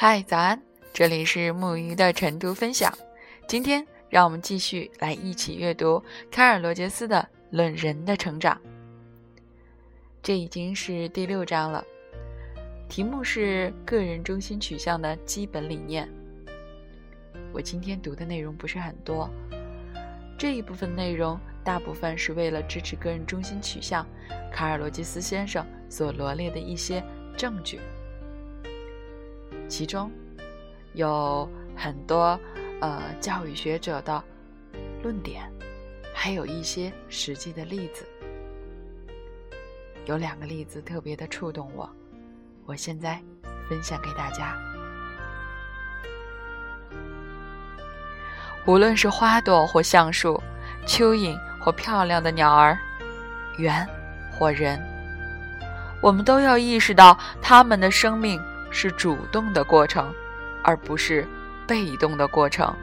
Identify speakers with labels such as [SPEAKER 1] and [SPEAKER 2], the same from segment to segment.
[SPEAKER 1] 嗨，早安！这里是木鱼的晨读分享。今天让我们继续来一起阅读卡尔·罗杰斯的《论人的成长》。这已经是第六章了，题目是“个人中心取向的基本理念”。我今天读的内容不是很多，这一部分内容大部分是为了支持个人中心取向，卡尔·罗杰斯先生所罗列的一些证据。其中有很多呃教育学者的论点，还有一些实际的例子。有两个例子特别的触动我，我现在分享给大家。无论是花朵或橡树，蚯蚓或漂亮的鸟儿，猿或人，我们都要意识到他们的生命。是主动的过程，而不是被动的过程。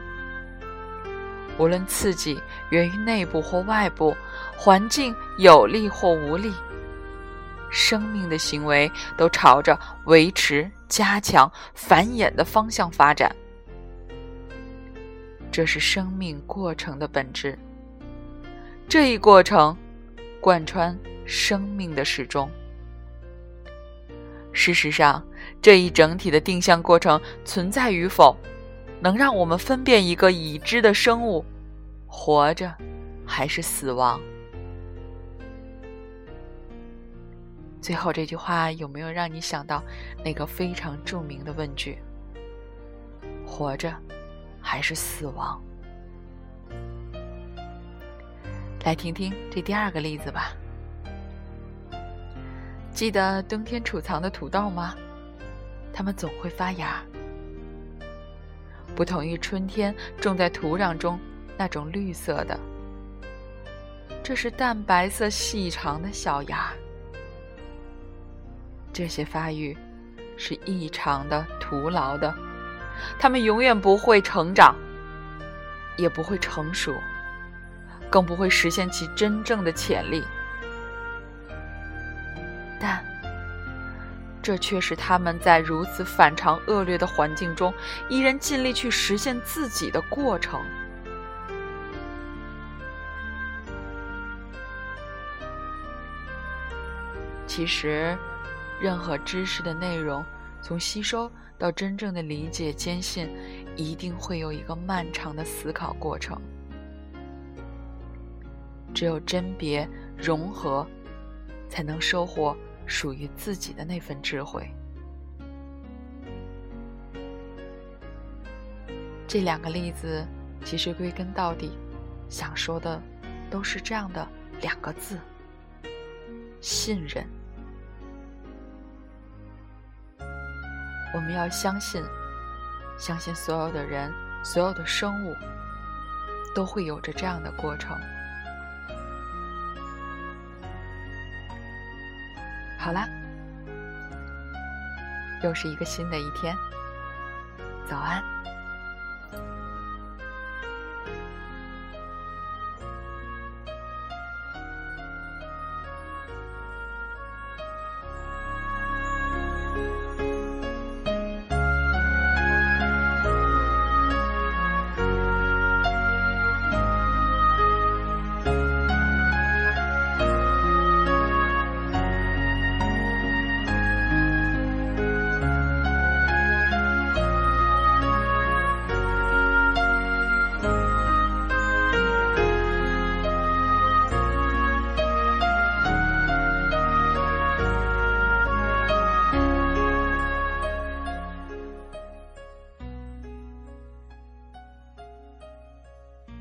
[SPEAKER 1] 无论刺激源于内部或外部，环境有利或无利，生命的行为都朝着维持、加强、繁衍的方向发展。这是生命过程的本质。这一过程贯穿生命的始终。事实上。这一整体的定向过程存在与否，能让我们分辨一个已知的生物活着还是死亡。最后这句话有没有让你想到那个非常著名的问句：活着还是死亡？来听听这第二个例子吧。记得冬天储藏的土豆吗？它们总会发芽，不同于春天种在土壤中那种绿色的，这是淡白色细长的小芽。这些发育是异常的徒劳的，它们永远不会成长，也不会成熟，更不会实现其真正的潜力。但。这却是他们在如此反常恶劣的环境中，依然尽力去实现自己的过程。其实，任何知识的内容，从吸收到真正的理解、坚信，一定会有一个漫长的思考过程。只有甄别、融合，才能收获。属于自己的那份智慧。这两个例子，其实归根到底，想说的都是这样的两个字：信任。我们要相信，相信所有的人，所有的生物，都会有着这样的过程。好啦。又是一个新的一天。早安。